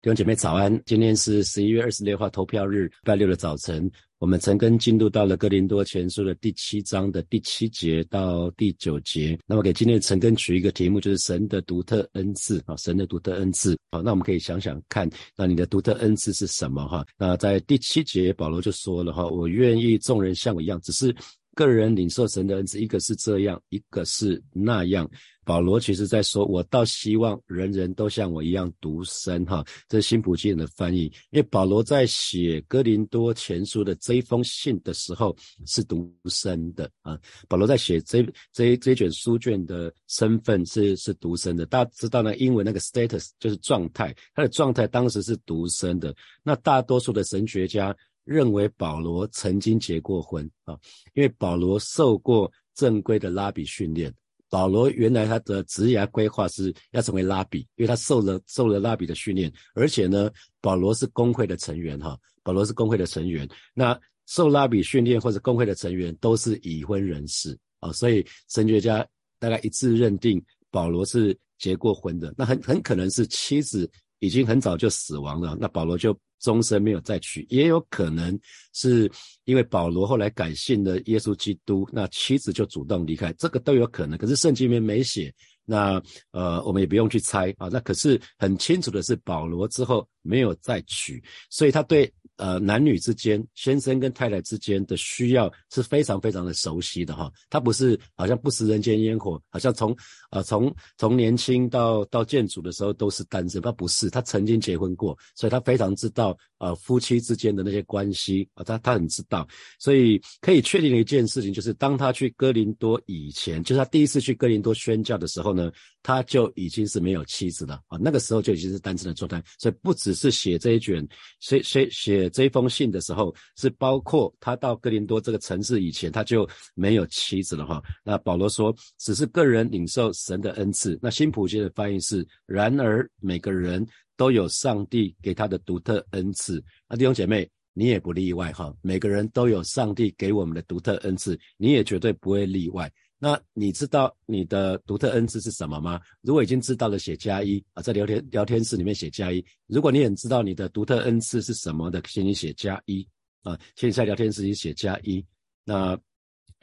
弟兄姐妹早安，今天是十一月二十六号投票日，礼拜六的早晨，我们陈根进入到了哥林多前书的第七章的第七节到第九节。那么给今天的陈根取一个题目，就是神的独特恩赐啊，神的独特恩赐。好，那我们可以想想看，那你的独特恩赐是什么哈？那在第七节，保罗就说了哈，我愿意众人像我一样，只是。个人领受神的恩赐，一个是这样，一个是那样。保罗其实在说，我倒希望人人都像我一样独身，哈，这是新普金的翻译。因为保罗在写哥林多前书的这一封信的时候是独身的啊。保罗在写这这这卷书卷的身份是是独身的。大家知道呢，英文那个 status 就是状态，他的状态当时是独身的。那大多数的神学家。认为保罗曾经结过婚啊，因为保罗受过正规的拉比训练。保罗原来他的职业规划是要成为拉比，因为他受了受了拉比的训练，而且呢，保罗是工会的成员哈。保罗是工会的成员，那受拉比训练或者工会的成员都是已婚人士啊，所以神学家大概一致认定保罗是结过婚的。那很很可能是妻子已经很早就死亡了，那保罗就。终身没有再娶，也有可能是因为保罗后来改信了耶稣基督，那妻子就主动离开，这个都有可能。可是圣经里面没写，那呃，我们也不用去猜啊。那可是很清楚的是，保罗之后没有再娶，所以他对。呃，男女之间，先生跟太太之间的需要是非常非常的熟悉的哈。他不是好像不食人间烟火，好像从呃从从年轻到到建主的时候都是单身，他不是，他曾经结婚过，所以他非常知道呃夫妻之间的那些关系啊，他他很知道。所以可以确定的一件事情就是，当他去哥林多以前，就是他第一次去哥林多宣教的时候呢，他就已经是没有妻子了啊，那个时候就已经是单身的状态。所以不只是写这一卷，写写写。这封信的时候，是包括他到哥林多这个城市以前，他就没有妻子了哈。那保罗说，只是个人领受神的恩赐。那新普金的翻译是：然而每个人都有上帝给他的独特恩赐。那弟兄姐妹，你也不例外哈。每个人都有上帝给我们的独特恩赐，你也绝对不会例外。那你知道你的独特恩赐是什么吗？如果已经知道了，写加一啊，在聊天聊天室里面写加一。如果你很知道你的独特恩赐是什么的，请你写加一啊，请你在聊天室里写加一。那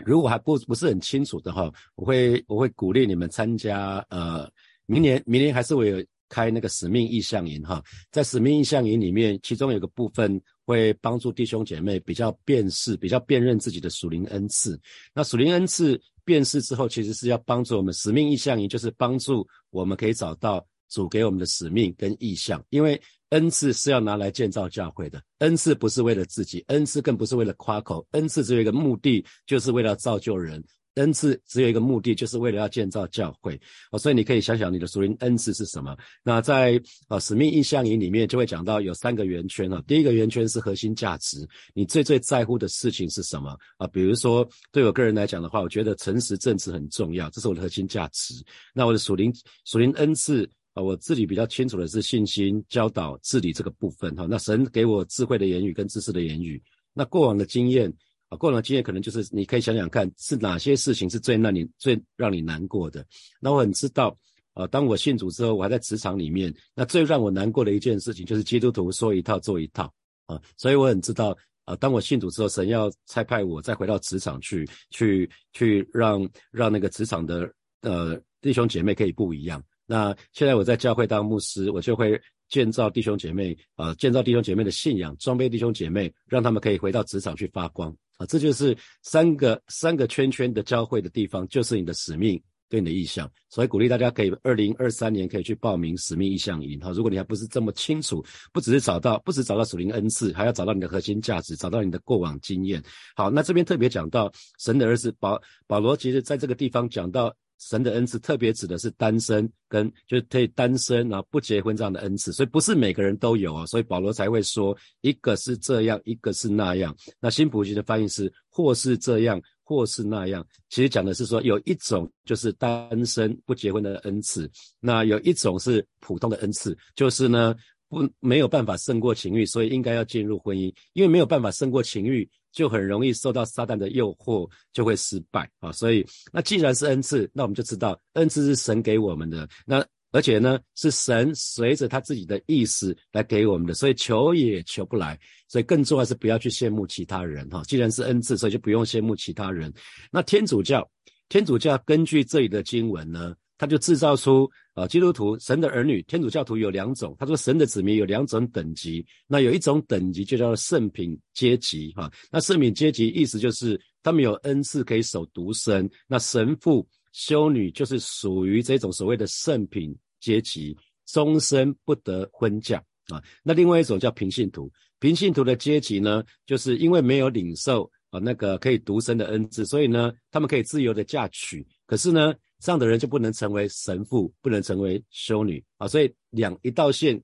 如果还不不是很清楚的话，我会我会鼓励你们参加呃，明年明年还是会有开那个使命意向营哈，在使命意向营里面，其中有个部分。会帮助弟兄姐妹比较辨识、比较辨认自己的属灵恩赐。那属灵恩赐变世之后，其实是要帮助我们使命意向营，就是帮助我们可以找到主给我们的使命跟意向。因为恩赐是要拿来建造教会的，恩赐不是为了自己，恩赐更不是为了夸口，恩赐只有一个目的，就是为了造就人。恩赐只有一个目的，就是为了要建造教会哦，所以你可以想想你的属灵恩赐是什么。那在啊使命意向营里面就会讲到有三个圆圈啊，第一个圆圈是核心价值，你最最在乎的事情是什么啊？比如说对我个人来讲的话，我觉得诚实正直很重要，这是我的核心价值。那我的属灵属灵恩赐啊，我自己比较清楚的是信心、教导、治理这个部分哈。那神给我智慧的言语跟知识的言语，那过往的经验。过往经验可能就是你可以想想看，是哪些事情是最让你最让你难过的。那我很知道，啊，当我信主之后，我还在职场里面，那最让我难过的一件事情就是基督徒说一套做一套啊。所以我很知道，啊，当我信主之后，神要差派我再回到职场去，去去让让那个职场的呃弟兄姐妹可以不一样。那现在我在教会当牧师，我就会。建造弟兄姐妹，啊，建造弟兄姐妹的信仰，装备弟兄姐妹，让他们可以回到职场去发光，啊，这就是三个三个圈圈的交汇的地方，就是你的使命跟你的意向。所以鼓励大家可以二零二三年可以去报名使命意向营，哈，如果你还不是这么清楚，不只是找到，不只找到属灵恩赐，还要找到你的核心价值，找到你的过往经验。好，那这边特别讲到神的儿子保保罗，其实在这个地方讲到。神的恩赐特别指的是单身跟就是可以单身然后不结婚这样的恩赐，所以不是每个人都有啊，所以保罗才会说一个是这样，一个是那样。那新普吉的翻译是或是这样，或是那样，其实讲的是说有一种就是单身不结婚的恩赐，那有一种是普通的恩赐，就是呢不没有办法胜过情欲，所以应该要进入婚姻，因为没有办法胜过情欲。就很容易受到撒旦的诱惑，就会失败啊！所以，那既然是恩赐，那我们就知道恩赐是神给我们的。那而且呢是神随着他自己的意思来给我们的，所以求也求不来。所以更重要是不要去羡慕其他人哈。既然是恩赐，所以就不用羡慕其他人。那天主教，天主教根据这里的经文呢，他就制造出啊基督徒神的儿女，天主教徒有两种。他说神的子民有两种等级，那有一种等级就叫做圣品阶级哈。那圣品阶级意思就是他们有恩赐可以守独身，那神父。修女就是属于这种所谓的圣品阶级，终身不得婚嫁啊。那另外一种叫平信徒，平信徒的阶级呢，就是因为没有领受啊那个可以独身的恩赐，所以呢，他们可以自由的嫁娶。可是呢，这样的人就不能成为神父，不能成为修女啊。所以两一道线。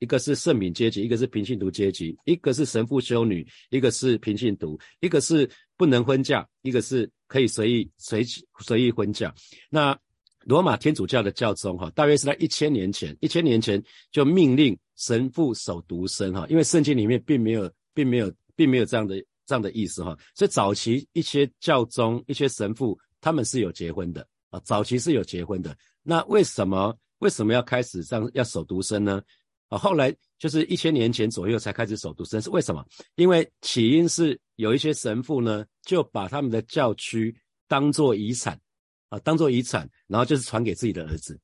一个是圣品阶级，一个是平信徒阶级，一个是神父修女，一个是平信徒，一个是不能婚嫁，一个是可以随意随随意婚嫁。那罗马天主教的教宗哈，大约是在一千年前，一千年前就命令神父守独身哈，因为圣经里面并没有并没有并没有这样的这样的意思哈，所以早期一些教宗一些神父他们是有结婚的啊，早期是有结婚的。那为什么为什么要开始这样要守独身呢？啊，后来就是一千年前左右才开始守独身，是为什么？因为起因是有一些神父呢，就把他们的教区当做遗产，啊，当做遗产，然后就是传给自己的儿子，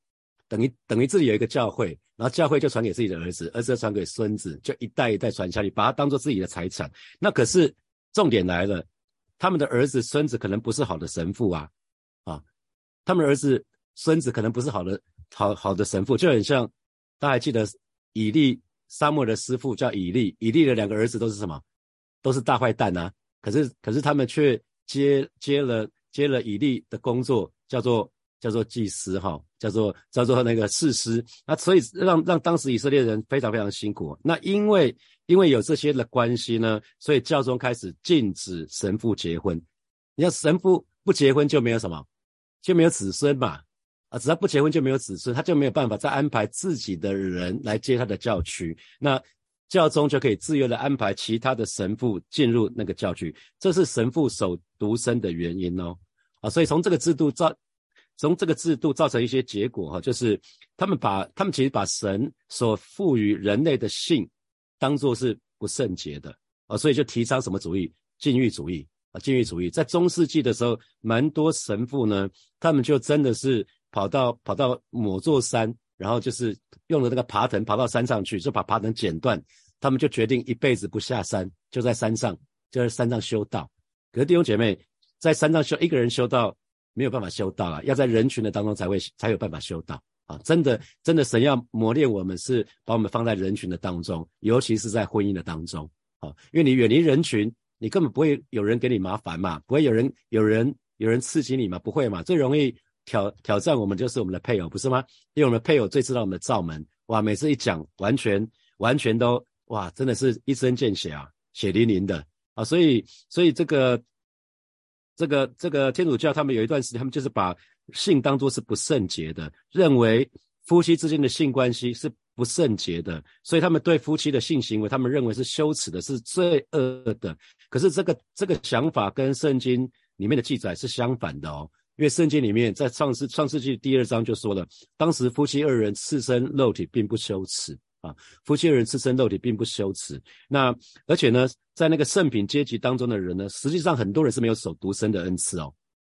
等于等于自己有一个教会，然后教会就传给自己的儿子，儿子传给孙子，就一代一代传下去，把它当做自己的财产。那可是重点来了，他们的儿子孙子可能不是好的神父啊，啊，他们儿子孙子可能不是好的好好的神父，就很像大家还记得。以利沙漠的师傅叫以利，以利的两个儿子都是什么？都是大坏蛋啊！可是可是他们却接接了接了以利的工作，叫做叫做祭司哈，叫做叫做那个士师。那所以让让当时以色列人非常非常辛苦。那因为因为有这些的关系呢，所以教宗开始禁止神父结婚。你要神父不结婚就没有什么，就没有子孙嘛。啊，只要不结婚就没有子孙，他就没有办法再安排自己的人来接他的教区，那教宗就可以自由的安排其他的神父进入那个教区，这是神父守独身的原因哦。啊，所以从这个制度造，从这个制度造成一些结果哈，就是他们把他们其实把神所赋予人类的性当做是不圣洁的啊，所以就提倡什么主义？禁欲主义啊，禁欲主义在中世纪的时候，蛮多神父呢，他们就真的是。跑到跑到某座山，然后就是用了那个爬藤爬到山上去，就把爬藤剪断。他们就决定一辈子不下山，就在山上就在山上修道。可是弟兄姐妹在山上修一个人修道没有办法修道啊，要在人群的当中才会才有办法修道啊！真的真的，神要磨练我们是把我们放在人群的当中，尤其是在婚姻的当中啊，因为你远离人群，你根本不会有人给你麻烦嘛，不会有人有人有人刺激你嘛，不会嘛，最容易。挑挑战我们就是我们的配偶，不是吗？因为我们的配偶最知道我们的罩门，哇！每次一讲，完全完全都哇，真的是一针见血啊，血淋淋的啊！所以所以这个这个这个天主教他们有一段时间，他们就是把性当作是不圣洁的，认为夫妻之间的性关系是不圣洁的，所以他们对夫妻的性行为，他们认为是羞耻的，是罪恶的。可是这个这个想法跟圣经里面的记载是相反的哦。因为圣经里面在创世创世纪第二章就说了，当时夫妻二人赤身肉体并不羞耻啊，夫妻二人赤身肉体并不羞耻。那而且呢，在那个圣品阶级当中的人呢，实际上很多人是没有守独身的恩赐哦。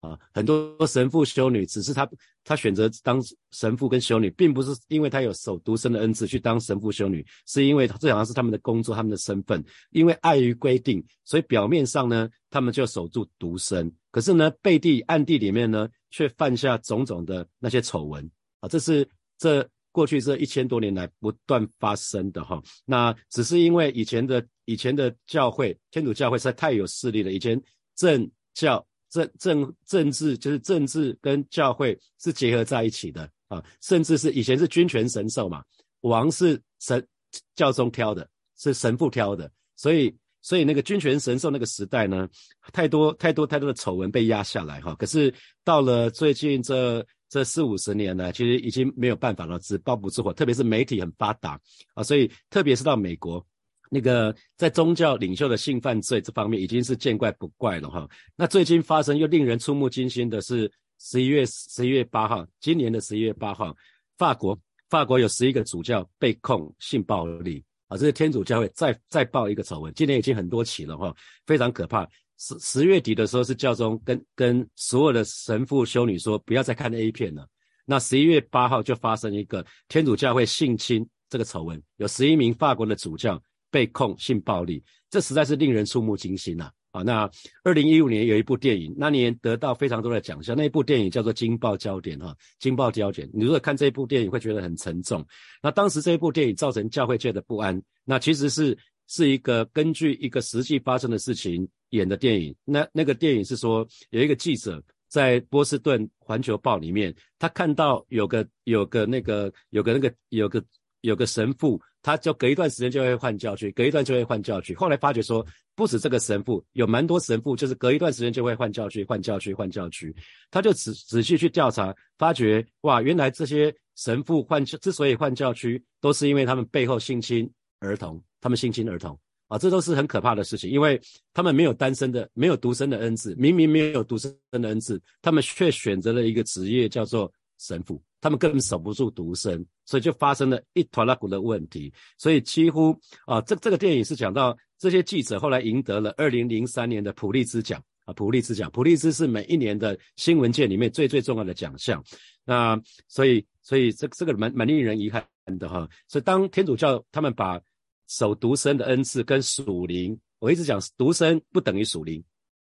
啊，很多神父修女，只是他他选择当神父跟修女，并不是因为他有守独身的恩赐去当神父修女，是因为这好像是他们的工作，他们的身份。因为碍于规定，所以表面上呢，他们就守住独身，可是呢，背地暗地里面呢，却犯下种种的那些丑闻啊。这是这过去这一千多年来不断发生的哈。那只是因为以前的以前的教会，天主教会实在太有势力了，以前政教。政政政治就是政治跟教会是结合在一起的啊，甚至是以前是君权神授嘛，王是神教宗挑的，是神父挑的，所以所以那个君权神授那个时代呢，太多太多太多的丑闻被压下来哈。可是到了最近这这四五十年呢，其实已经没有办法了，只包不住火，特别是媒体很发达啊，所以特别是到美国。那个在宗教领袖的性犯罪这方面已经是见怪不怪了哈。那最近发生又令人触目惊心的是十一月十一月八号，今年的十一月八号，法国法国有十一个主教被控性暴力啊，这是天主教会再再爆一个丑闻，今年已经很多起了哈，非常可怕。十十月底的时候是教宗跟跟所有的神父修女说不要再看 A 片了。那十一月八号就发生一个天主教会性侵这个丑闻，有十一名法国的主教被控性暴力，这实在是令人触目惊心呐！啊，那二零一五年有一部电影，那年得到非常多的奖项，那一部电影叫做《惊爆焦点》哈，《惊爆焦点》。你如果看这一部电影，会觉得很沉重。那当时这一部电影造成教会界的不安，那其实是是一个根据一个实际发生的事情演的电影。那那个电影是说有一个记者。在波士顿环球报里面，他看到有个有个那个有个那个有个有个神父，他就隔一段时间就会换教区，隔一段就会换教区。后来发觉说，不止这个神父，有蛮多神父，就是隔一段时间就会换教区，换教区，换教区。他就仔仔细去调查，发觉哇，原来这些神父换之所以换教区，都是因为他们背后性侵儿童，他们性侵儿童。啊，这都是很可怕的事情，因为他们没有单身的，没有独生的恩赐，明明没有独生的恩赐，他们却选择了一个职业叫做神父，他们根本守不住独生，所以就发生了一团拉股的问题。所以几乎啊，这这个电影是讲到这些记者后来赢得了二零零三年的普利兹奖啊，普利兹奖，普利兹是每一年的新闻界里面最最重要的奖项。那所以所以这这个蛮蛮令人遗憾的哈。所以当天主教他们把守独生的恩赐跟属灵，我一直讲独生不等于属灵，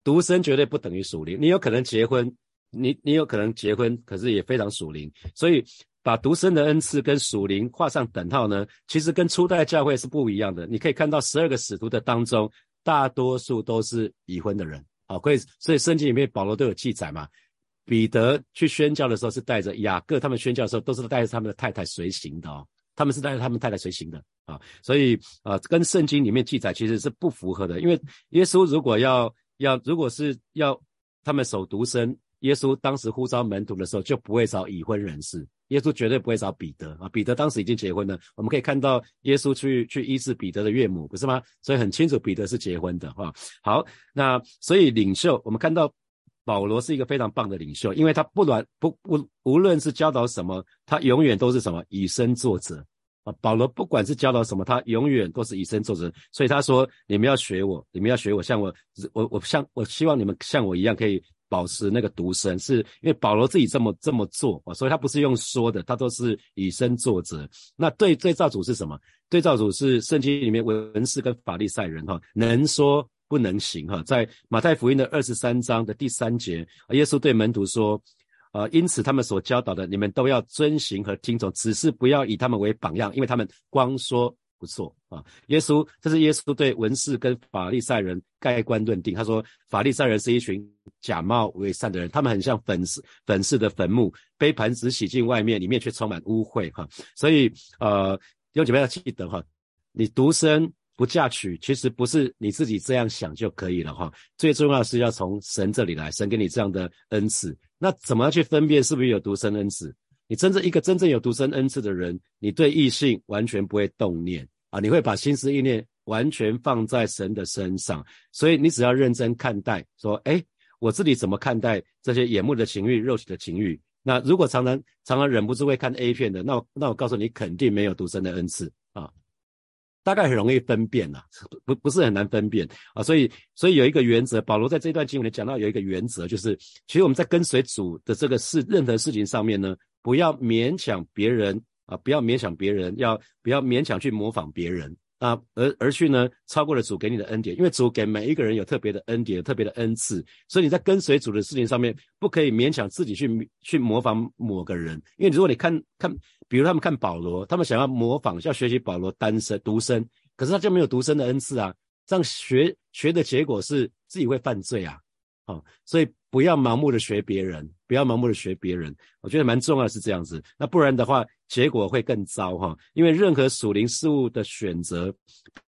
独生绝对不等于属灵。你有可能结婚，你你有可能结婚，可是也非常属灵。所以把独生的恩赐跟属灵画上等号呢，其实跟初代教会是不一样的。你可以看到十二个使徒的当中，大多数都是已婚的人。好，所以所以圣经里面保罗都有记载嘛。彼得去宣教的时候是带着雅各，他们宣教的时候都是带着他们的太太随行的哦。他们是带着他们太太随行的啊，所以啊，跟圣经里面记载其实是不符合的。因为耶稣如果要要，如果是要他们守独身，耶稣当时呼召门徒的时候就不会找已婚人士，耶稣绝对不会找彼得啊。彼得当时已经结婚了，我们可以看到耶稣去去医治彼得的岳母，不是吗？所以很清楚彼得是结婚的哈。好，那所以领袖，我们看到。保罗是一个非常棒的领袖，因为他不管不不无论是教导什么，他永远都是什么以身作则啊。保罗不管是教导什么，他永远都是以身作则。所以他说：“你们要学我，你们要学我，像我，我我像我希望你们像我一样，可以保持那个独身。”是因为保罗自己这么这么做，所以他不是用说的，他都是以身作则。那对对照组是什么？对照组是圣经里面文士跟法利赛人哈，能说。不能行哈，在马太福音的二十三章的第三节，耶稣对门徒说：“啊，因此他们所教导的，你们都要遵行和听从，只是不要以他们为榜样，因为他们光说不错啊。”耶稣，这是耶稣对文士跟法利赛人盖棺论定。他说：“法利赛人是一群假冒为善的人，他们很像粉饰粉饰的坟墓，杯盘只洗净外面，里面却充满污秽哈。所以，呃，弟兄姐妹要记得哈，你独身。”不嫁娶，其实不是你自己这样想就可以了哈。最重要是要从神这里来，神给你这样的恩赐。那怎么样去分辨是不是有独生恩赐？你真正一个真正有独生恩赐的人，你对异性完全不会动念啊，你会把心思意念完全放在神的身上。所以你只要认真看待，说，哎，我自己怎么看待这些眼目的情欲、肉体的情欲？那如果常常常常忍不住会看 A 片的，那那我告诉你，肯定没有独生的恩赐啊。大概很容易分辨呐，不不是很难分辨啊，所以所以有一个原则，保罗在这段经文里讲到有一个原则，就是其实我们在跟随主的这个事，任何事情上面呢，不要勉强别人啊，不要勉强别人，要不要勉强去模仿别人。啊，而而去呢，超过了主给你的恩典，因为主给每一个人有特别的恩典，有特别的恩赐，所以你在跟随主的事情上面，不可以勉强自己去去模仿某个人，因为如果你看看，比如他们看保罗，他们想要模仿，要学习保罗单身独身，可是他就没有独身的恩赐啊，这样学学的结果是自己会犯罪啊。好，所以不要盲目的学别人，不要盲目的学别人。我觉得蛮重要是这样子，那不然的话，结果会更糟哈。因为任何属灵事物的选择，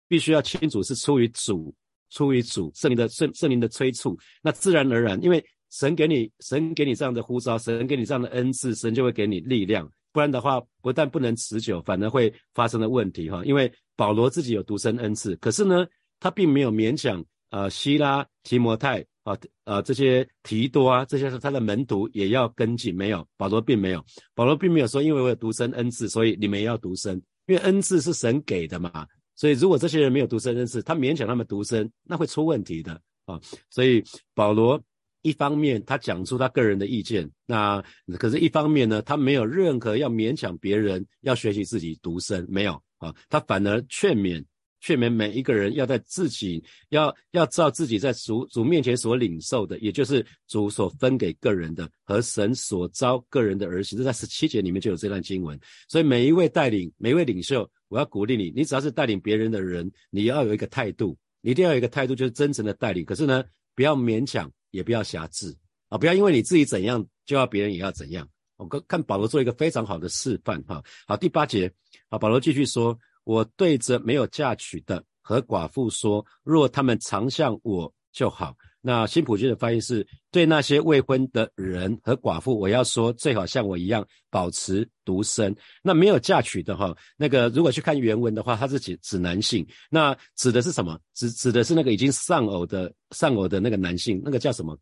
必须要清楚是出于主，出于主圣灵的圣圣灵的催促，那自然而然，因为神给你神给你这样的呼召，神给你这样的恩赐，神就会给你力量。不然的话，不但不能持久，反而会发生的问题哈。因为保罗自己有独生恩赐，可是呢，他并没有勉强呃希拉提摩太。啊啊这些提多啊这些是他的门徒也要跟进，没有保罗并没有，保罗并没有说因为我有独生恩赐，所以你们也要独生，因为恩赐是神给的嘛，所以如果这些人没有独生恩赐，他勉强他们独生，那会出问题的啊，所以保罗。一方面，他讲出他个人的意见，那可是一方面呢，他没有任何要勉强别人要学习自己独生，没有啊，他反而劝勉劝勉每一个人要在自己要要照自己在主主面前所领受的，也就是主所分给个人的和神所招个人的儿媳，这在十七节里面就有这段经文。所以每一位带领，每一位领袖，我要鼓励你，你只要是带领别人的人，你要有一个态度，你一定要有一个态度，就是真诚的带领。可是呢，不要勉强。也不要狭制啊！不要因为你自己怎样，就要别人也要怎样。我看看保罗做一个非常好的示范哈。好，第八节，好，保罗继续说：“我对着没有嫁娶的和寡妇说，若他们常向我就好。”那新普京的翻译是对那些未婚的人和寡妇，我要说最好像我一样保持独身。那没有嫁娶的哈，那个如果去看原文的话，它是指指男性。那指的是什么？指指的是那个已经丧偶的丧偶的那个男性，那个叫什么？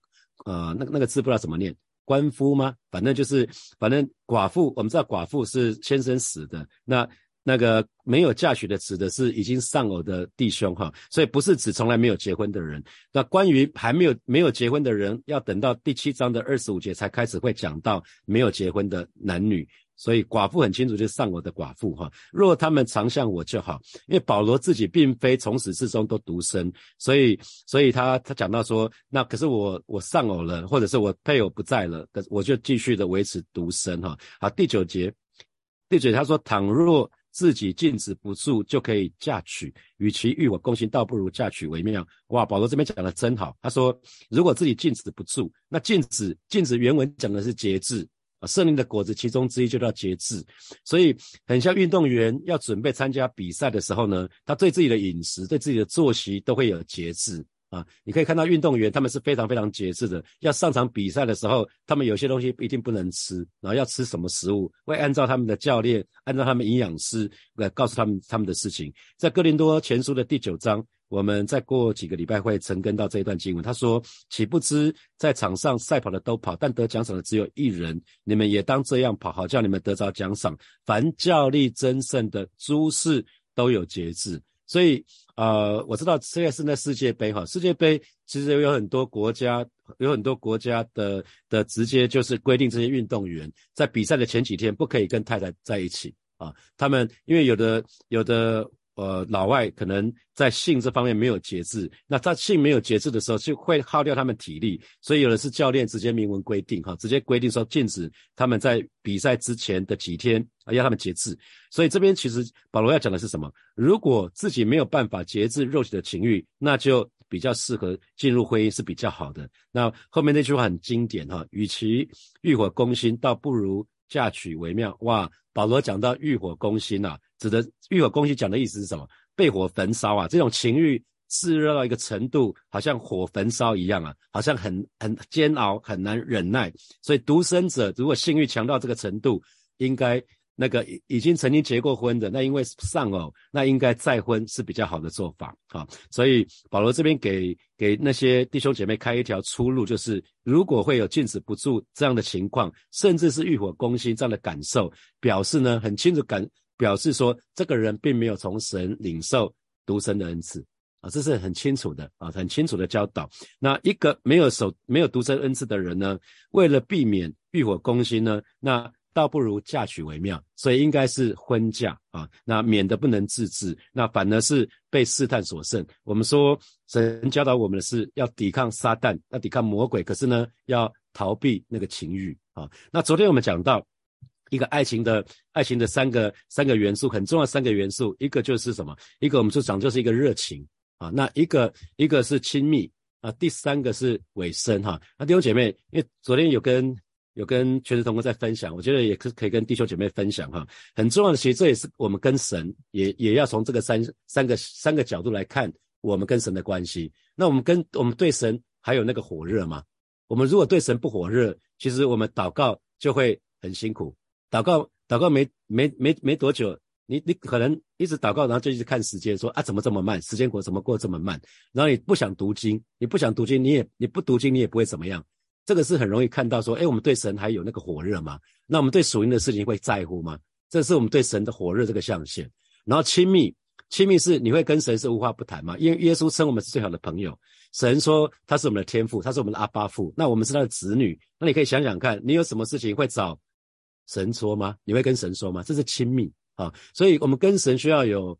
呃，那个那个字不知道怎么念，官夫吗？反正就是反正寡妇，我们知道寡妇是先生死的。那那个没有嫁娶的，指的是已经丧偶的弟兄哈，所以不是指从来没有结婚的人。那关于还没有没有结婚的人，要等到第七章的二十五节才开始会讲到没有结婚的男女。所以寡妇很清楚，就是丧偶的寡妇哈。若他们常向我就好，因为保罗自己并非从始至终都独身，所以所以他他讲到说，那可是我我丧偶了，或者是我配偶不在了，可我就继续的维持独身哈。好，第九节，第九节他说，倘若自己禁止不住就可以嫁娶，与其欲我攻心，倒不如嫁娶为妙。哇，保罗这边讲的真好。他说，如果自己禁止不住，那禁止禁止原文讲的是节制啊，圣灵的果子其中之一就叫节制。所以很像运动员要准备参加比赛的时候呢，他对自己的饮食、对自己的作息都会有节制。啊，你可以看到运动员他们是非常非常节制的。要上场比赛的时候，他们有些东西一定不能吃，然后要吃什么食物，会按照他们的教练，按照他们营养师来告诉他们他们的事情。在哥林多前书的第九章，我们再过几个礼拜会成根到这一段经文。他说：“岂不知在场上赛跑的都跑，但得奖赏的只有一人。你们也当这样跑，好叫你们得着奖赏。凡教力争胜的诸事都有节制。”所以。呃，我知道现在是那世界杯哈，世界杯其实有很多国家，有很多国家的的直接就是规定这些运动员在比赛的前几天不可以跟太太在一起啊，他们因为有的有的。呃，老外可能在性这方面没有节制，那他性没有节制的时候，就会耗掉他们体力，所以有的是教练直接明文规定，哈，直接规定说禁止他们在比赛之前的几天啊，要他们节制。所以这边其实保罗要讲的是什么？如果自己没有办法节制肉体的情欲，那就比较适合进入婚姻是比较好的。那后面那句话很经典，哈，与其欲火攻心，倒不如嫁娶为妙。哇，保罗讲到欲火攻心呐。指的欲火攻心讲的意思是什么？被火焚烧啊！这种情欲炽热到一个程度，好像火焚烧一样啊，好像很很煎熬，很难忍耐。所以独生者如果性欲强到这个程度，应该那个已已经曾经结过婚的，那因为丧偶，那应该再婚是比较好的做法啊。所以保罗这边给给那些弟兄姐妹开一条出路，就是如果会有禁止不住这样的情况，甚至是欲火攻心这样的感受，表示呢很清楚感。表示说，这个人并没有从神领受独生的恩赐啊，这是很清楚的啊，很清楚的教导。那一个没有守、没有独生恩赐的人呢，为了避免欲火攻心呢，那倒不如嫁娶为妙。所以应该是婚嫁啊，那免得不能自制，那反而是被试探所胜。我们说神教导我们的是要抵抗撒旦，要抵抗魔鬼，可是呢，要逃避那个情欲啊。那昨天我们讲到。一个爱情的爱情的三个三个元素很重要，三个元素，一个就是什么？一个我们就讲就是一个热情啊，那一个一个是亲密啊，第三个是尾声哈。那弟兄姐妹，因为昨天有跟有跟全职同工在分享，我觉得也可可以跟弟兄姐妹分享哈。很重要的，其实这也是我们跟神也也要从这个三三个三个角度来看我们跟神的关系。那我们跟我们对神还有那个火热吗？我们如果对神不火热，其实我们祷告就会很辛苦。祷告，祷告没没没没多久，你你可能一直祷告，然后就一直看时间，说啊怎么这么慢？时间过怎么过这么慢？然后你不想读经，你不想读经，你也你不读经，你也不会怎么样。这个是很容易看到说，哎，我们对神还有那个火热吗？那我们对属灵的事情会在乎吗？这是我们对神的火热这个象限。然后亲密，亲密是你会跟神是无话不谈吗？因为耶稣称我们是最好的朋友，神说他是我们的天父，他是我们的阿巴父，那我们是他的子女。那你可以想想看，你有什么事情会找神说吗？你会跟神说吗？这是亲密啊，所以我们跟神需要有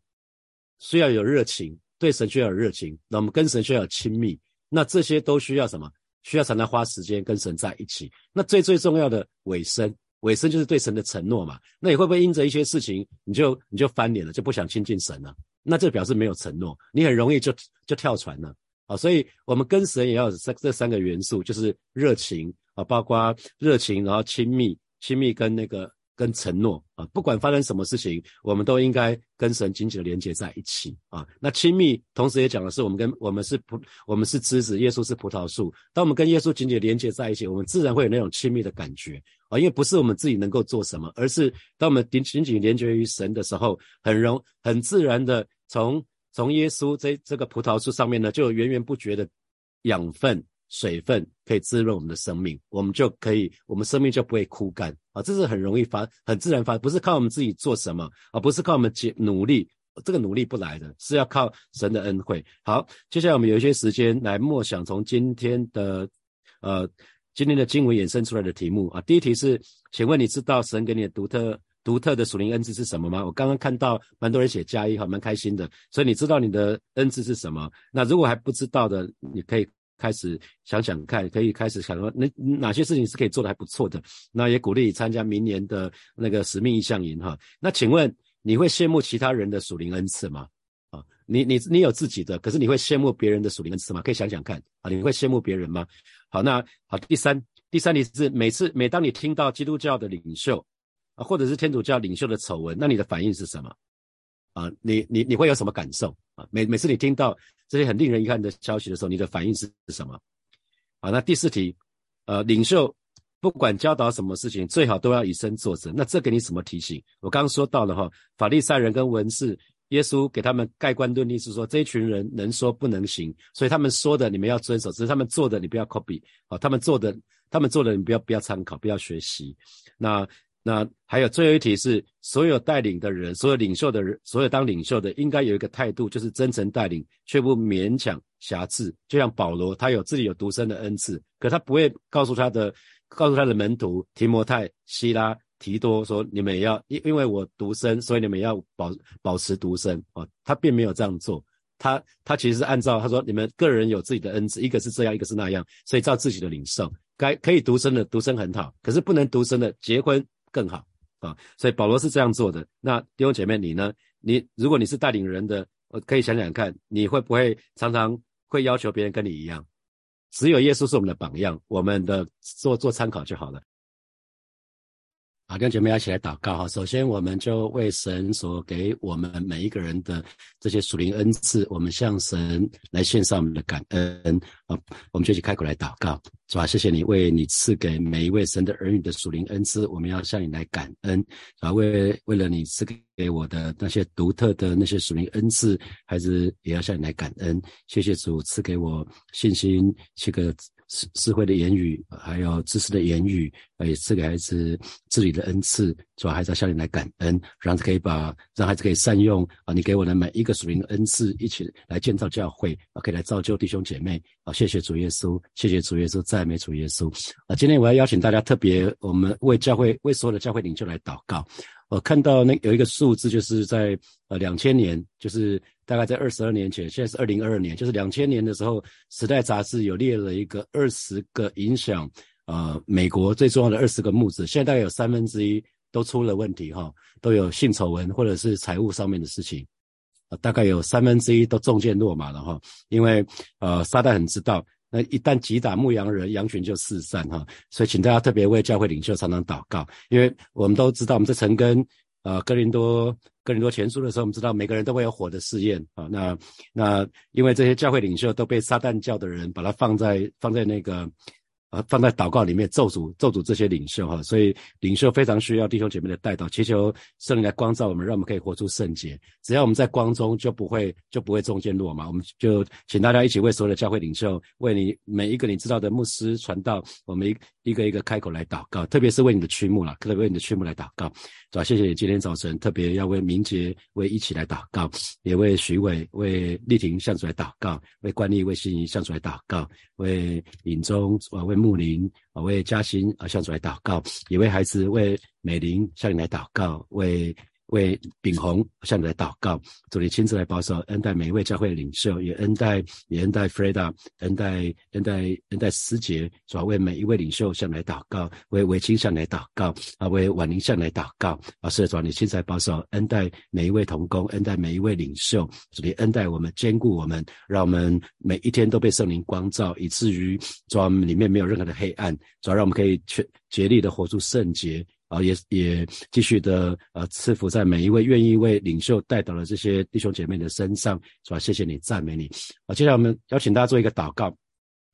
需要有热情，对神需要有热情。那我们跟神需要有亲密，那这些都需要什么？需要常常花时间跟神在一起。那最最重要的尾声，尾声就是对神的承诺嘛。那你会不会因着一些事情，你就你就翻脸了，就不想亲近神了？那这表示没有承诺，你很容易就就跳船了啊。所以我们跟神也要这这三个元素，就是热情啊，包括热情，然后亲密，亲密跟那个。跟承诺啊，不管发生什么事情，我们都应该跟神紧紧的连接在一起啊。那亲密，同时也讲的是我们跟我们是葡，我们是枝子，耶稣是葡萄树。当我们跟耶稣紧紧连接在一起，我们自然会有那种亲密的感觉啊。因为不是我们自己能够做什么，而是当我们紧紧紧连接于神的时候，很容很自然的从从耶稣这这个葡萄树上面呢，就源源不绝的养分。水分可以滋润我们的生命，我们就可以，我们生命就不会枯干啊！这是很容易发，很自然发，不是靠我们自己做什么而不是靠我们努力，这个努力不来的，是要靠神的恩惠。好，接下来我们有一些时间来默想从今天的呃今天的经文衍生出来的题目啊。第一题是，请问你知道神给你的独特独特的属灵恩赐是什么吗？我刚刚看到蛮多人写加一，哈，蛮开心的。所以你知道你的恩赐是什么？那如果还不知道的，你可以。开始想想看，可以开始想说，那哪些事情是可以做的还不错的？那也鼓励你参加明年的那个使命意向营哈。那请问你会羡慕其他人的属灵恩赐吗？啊，你你你有自己的，可是你会羡慕别人的属灵恩赐吗？可以想想看啊，你会羡慕别人吗？好，那好，第三第三题是每次每当你听到基督教的领袖啊，或者是天主教领袖的丑闻，那你的反应是什么？啊，你你你会有什么感受啊？每每次你听到。这些很令人遗憾的消息的时候，你的反应是什么？好，那第四题，呃，领袖不管教导什么事情，最好都要以身作则。那这给你什么提醒？我刚刚说到了哈，法利赛人跟文士，耶稣给他们盖棺论定是说，这一群人能说不能行，所以他们说的你们要遵守，只是他们做的你不要 copy。好，他们做的，他们做的你不要不要参考，不要学习。那。那还有最后一题是，所有带领的人，所有领袖的人，所有当领袖的，应该有一个态度，就是真诚带领，却不勉强瑕疵。就像保罗，他有自己有独生的恩赐，可他不会告诉他的，告诉他的门徒提摩太、希拉、提多说，你们也要因因为我独生，所以你们要保保持独生啊。他并没有这样做，他他其实是按照他说，你们个人有自己的恩赐，一个是这样，一个是那样，所以照自己的领受，该可以独生的独生很好，可是不能独生的结婚。更好啊，所以保罗是这样做的。那弟兄姐妹，你呢？你如果你是带领人的，我可以想想看，你会不会常常会要求别人跟你一样？只有耶稣是我们的榜样，我们的做做参考就好了。好，跟姐妹一起来祷告哈。首先，我们就为神所给我们每一个人的这些属灵恩赐，我们向神来献上我们的感恩啊。我们就一起开口来祷告，是吧？谢谢你为你赐给每一位神的儿女的属灵恩赐，我们要向你来感恩，啊？为为了你赐给我的那些独特的那些属灵恩赐，孩子也要向你来感恩。谢谢主赐给我信心，这个。智慧的言语，还有知识的言语，也赐给孩子治理的恩赐，主要还是要向你来感恩，让可以把让孩子可以善用啊，你给我的每一个属灵的恩赐，一起来建造教会啊，可以来造就弟兄姐妹啊。谢谢主耶稣，谢谢主耶稣，赞美主耶稣啊。今天我要邀请大家特别，我们为教会为所有的教会领袖来祷告。我看到那有一个数字，就是在呃两千年，就是。大概在二十二年前，现在是二零二二年，就是两千年的时候，《时代》杂志有列了一个二十个影响呃美国最重要的二十个木子，现在大概有三分之一都出了问题哈，都有性丑闻或者是财务上面的事情，啊，大概有三分之一都中箭落马了哈，因为呃撒旦很知道，那一旦击打牧羊人，羊群就四散哈，所以请大家特别为教会领袖常常祷告，因为我们都知道我们在曾跟。啊，哥林多哥林多前书的时候，我们知道每个人都会有火的试验啊。那那因为这些教会领袖都被撒旦教的人把它放在放在那个啊，放在祷告里面咒诅咒诅这些领袖哈，所以领袖非常需要弟兄姐妹的带导，祈求圣灵来光照我们，让我们可以活出圣洁。只要我们在光中，就不会就不会中间落嘛。我们就请大家一起为所有的教会领袖，为你每一个你知道的牧师传道，我们一一个一个开口来祷告，特别是为你的曲目了，特别为你的曲目来祷告，是吧？谢谢你今天早晨特别要为明杰为一起来祷告，也为徐伟为丽婷向主来祷告，为关丽为心仪向主来祷告，为尹中啊为。牧林啊，为嘉欣啊向主来祷告；也为孩子，为美玲向你来祷告；为。为炳宏向你来祷告，主你亲自来保守，恩待每一位教会领袖，也恩待也恩待 Freda，恩待恩待恩待师姐，主要为每一位领袖向来祷告，为韦清向来祷告，啊，为婉玲向来祷告，啊，是主你亲自来保守，恩待每一位同工，恩待每一位领袖，主你恩待我们，兼顾我们，让我们每一天都被圣灵光照，以至于主要里面没有任何的黑暗，主要让我们可以全竭力的活出圣洁。啊，也也继续的呃赐福在每一位愿意为领袖带到的这些弟兄姐妹的身上，是吧？谢谢你，赞美你。好，接下来我们邀请大家做一个祷告。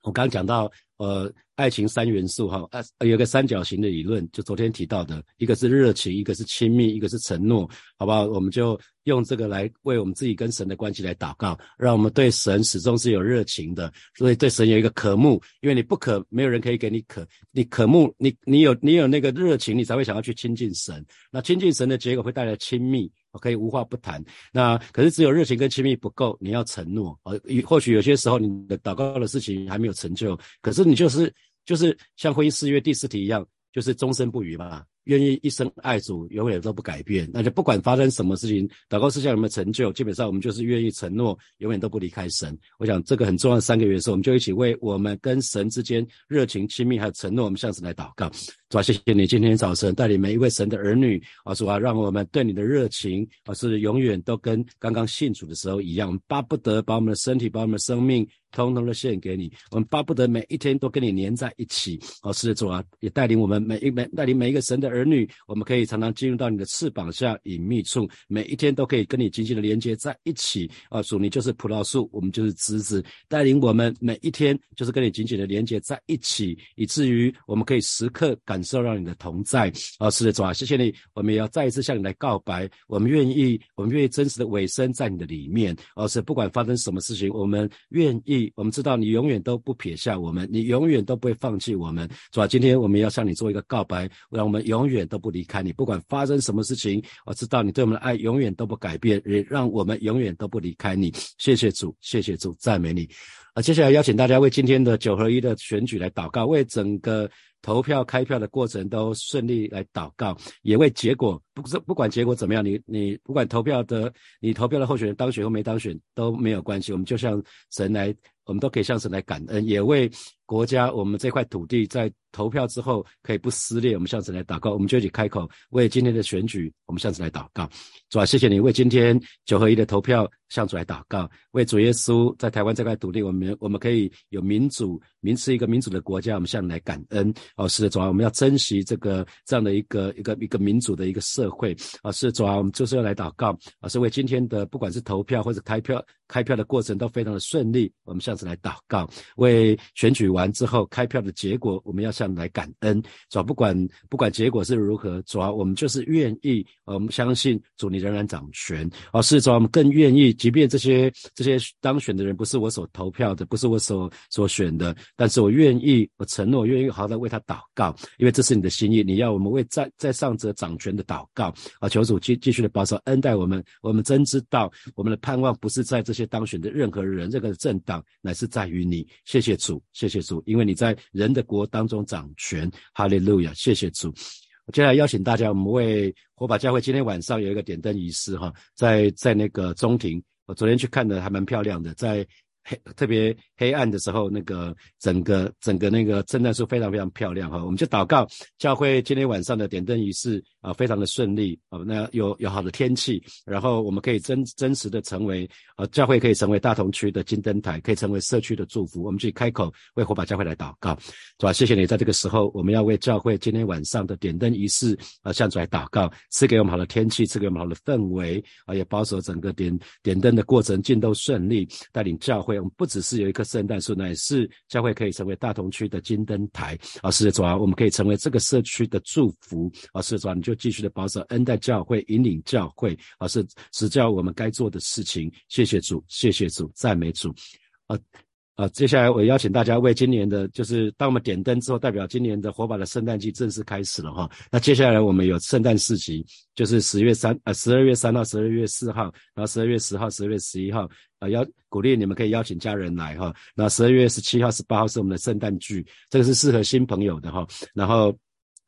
我刚讲到。呃，爱情三元素哈，呃，有个三角形的理论，就昨天提到的，一个是热情，一个是亲密，一个是承诺，好不好？我们就用这个来为我们自己跟神的关系来祷告，让我们对神始终是有热情的，所以对神有一个渴慕，因为你不渴，没有人可以给你渴，你渴慕，你你有你有那个热情，你才会想要去亲近神，那亲近神的结果会带来亲密。可以无话不谈，那可是只有热情跟亲密不够，你要承诺。呃，或许有些时候你的祷告的事情还没有成就，可是你就是就是像婚姻誓约第四题一样，就是终身不渝嘛。愿意一生爱主，永远都不改变，那就不管发生什么事情，祷告事项有没有成就，基本上我们就是愿意承诺，永远都不离开神。我想这个很重要的三个元素，我们就一起为我们跟神之间热情、亲密还有承诺，我们向神来祷告。主啊，谢谢你今天早晨带领每一位神的儿女啊，主啊，让我们对你的热情啊是永远都跟刚刚信主的时候一样，巴不得把我们的身体、把我们的生命通通的献给你，我们巴不得每一天都跟你连在一起。哦，是的，主啊，也带领我们每一每带领每一个神的儿女，我们可以常常进入到你的翅膀下隐秘处，每一天都可以跟你紧紧的连接在一起。啊，主，你就是葡萄树，我们就是枝子，带领我们每一天就是跟你紧紧的连接在一起，以至于我们可以时刻感。受让你的同在，哦，是的，主啊，谢谢你，我们也要再一次向你来告白，我们愿意，我们愿意真实的委身在你的里面，而是不管发生什么事情，我们愿意，我们知道你永远都不撇下我们，你永远都不会放弃我们，是吧，今天我们要向你做一个告白，让我们永远都不离开你，不管发生什么事情，我知道你对我们的爱永远都不改变，也让我们永远都不离开你。谢谢主，谢谢主，赞美你。啊，接下来邀请大家为今天的九合一的选举来祷告，为整个。投票开票的过程都顺利来祷告，也为结果不是不管结果怎么样，你你不管投票的你投票的候选人当选或没当选都没有关系，我们就像神来，我们都可以向神来感恩，也为国家我们这块土地在投票之后可以不撕裂，我们向神来祷告，我们就一起开口为今天的选举，我们向神来祷告，主啊，谢谢你为今天九合一的投票向主来祷告，为主耶稣在台湾这块土地，我们我们可以有民主，民是一个民主的国家，我们向你来感恩。哦，是的，主啊，我们要珍惜这个这样的一个一个一个民主的一个社会啊，是主啊，我们就是要来祷告啊，是为今天的不管是投票或者开票开票的过程都非常的顺利，我们向此来祷告，为选举完之后开票的结果，我们要向来感恩，主啊，不管不管结果是如何，主啊，我们就是愿意，我们相信主你仍然掌权，哦，是主啊，我们更愿意，即便这些这些当选的人不是我所投票的，不是我所所选的，但是我愿意，我承诺愿意好好的为他。祷告，因为这是你的心意，你要我们为在在上者掌权的祷告啊！求主继继续的保守恩待我们。我们真知道，我们的盼望不是在这当选的任何人、任何政党，乃是在于你。谢谢主，谢谢主，因为你在人的国当中掌权。哈利路亚！谢谢主。接下来邀请大家，我们为火把教会今天晚上有一个点灯仪式哈，在在那个中庭，我昨天去看的还蛮漂亮的，在。黑特别黑暗的时候，那个整个整个那个圣诞树非常非常漂亮哈，我们就祷告教会今天晚上的点灯仪式啊，非常的顺利啊，那有有好的天气，然后我们可以真真实的成为呃教会可以成为大同区的金灯台，可以成为社区的祝福，我们去开口为火把教会来祷告，是吧？谢谢你在这个时候，我们要为教会今天晚上的点灯仪式啊向主来祷告，赐给我们好的天气，赐给我们好的氛围啊，也保守整个点点灯的过程进都顺利，带领教会。不只是有一棵圣诞树，乃是教会可以成为大同区的金灯台。啊，是的主啊，我们可以成为这个社区的祝福。啊，是的主啊，你就继续的保守恩待教会，引领教会。啊，是是教我们该做的事情。谢谢主，谢谢主，赞美主。啊。啊，接下来我邀请大家为今年的，就是当我们点灯之后，代表今年的火把的圣诞季正式开始了哈。那接下来我们有圣诞市集，就是十月三呃十二月三号、十二月四号，然后十二月十号、十二月十一号，啊邀鼓励你们可以邀请家人来哈。那十二月十七号、十八号是我们的圣诞剧，这个是适合新朋友的哈。然后。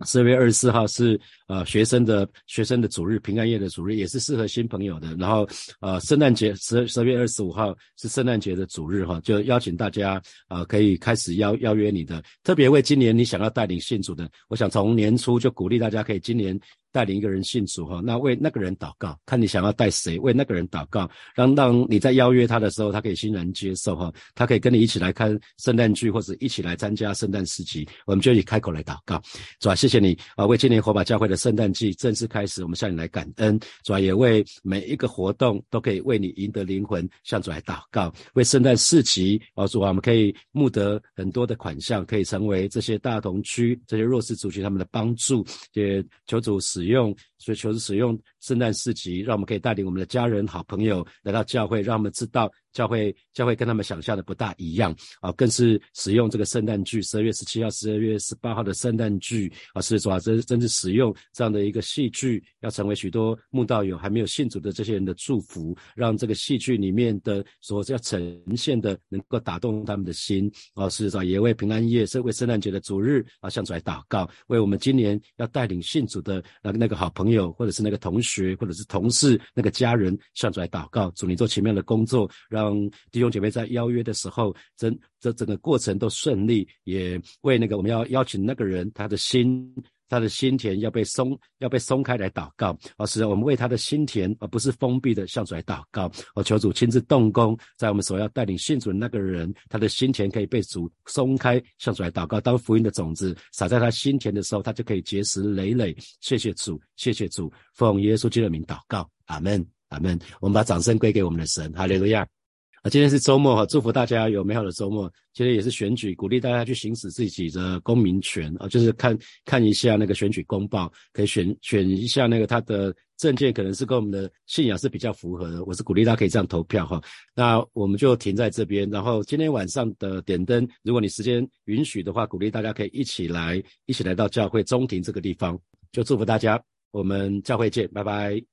十二月二十四号是呃学生的学生的主日，平安夜的主日，也是适合新朋友的。然后呃圣诞节十十月二十五号是圣诞节的主日哈，就邀请大家啊可以开始邀邀约你的，特别为今年你想要带领信主的，我想从年初就鼓励大家可以今年。带领一个人信主哈，那为那个人祷告，看你想要带谁为那个人祷告，让让你在邀约他的时候，他可以欣然接受哈，他可以跟你一起来看圣诞剧或者一起来参加圣诞市集，我们就以开口来祷告，主啊，谢谢你啊，为今年火把教会的圣诞季正式开始，我们向你来感恩，主啊，也为每一个活动都可以为你赢得灵魂，向主来祷告，为圣诞市集哦，主啊，我们可以募得很多的款项，可以成为这些大同区这些弱势族群他们的帮助，也求主使。用，所以求主使用圣诞市集，让我们可以带领我们的家人、好朋友来到教会，让他们知道。教会教会跟他们想象的不大一样啊，更是使用这个圣诞剧，十二月十七号、十二月十八号的圣诞剧啊，是说真真是使用这样的一个戏剧，要成为许多慕道友还没有信主的这些人的祝福，让这个戏剧里面的所要呈现的能够打动他们的心啊，是说也为平安夜，是为圣诞节的主日啊，向主来祷告，为我们今年要带领信主的那个那个好朋友，或者是那个同学，学或者是同事，那个家人，向主来祷告，主你做前面的工作，让弟兄姐妹在邀约的时候，整这整个过程都顺利，也为那个我们要邀请那个人，他的心，他的心田要被松，要被松开来祷告。而是我们为他的心田，而不是封闭的向主来祷告。我求主亲自动工，在我们所要带领信主的那个人，他的心田可以被主松开，向主来祷告。当福音的种子撒在他心田的时候，他就可以结实累累。谢谢主，谢谢主，奉耶稣基督的名祷告，阿门，阿门。我们把掌声归给我们的神，哈利路亚。啊，今天是周末哈，祝福大家有美好的周末。今天也是选举，鼓励大家去行使自己的公民权啊，就是看看一下那个选举公报，可以选选一下那个他的证件，可能是跟我们的信仰是比较符合的。我是鼓励大家可以这样投票哈。那我们就停在这边，然后今天晚上的点灯，如果你时间允许的话，鼓励大家可以一起来，一起来到教会中庭这个地方，就祝福大家，我们教会见，拜拜。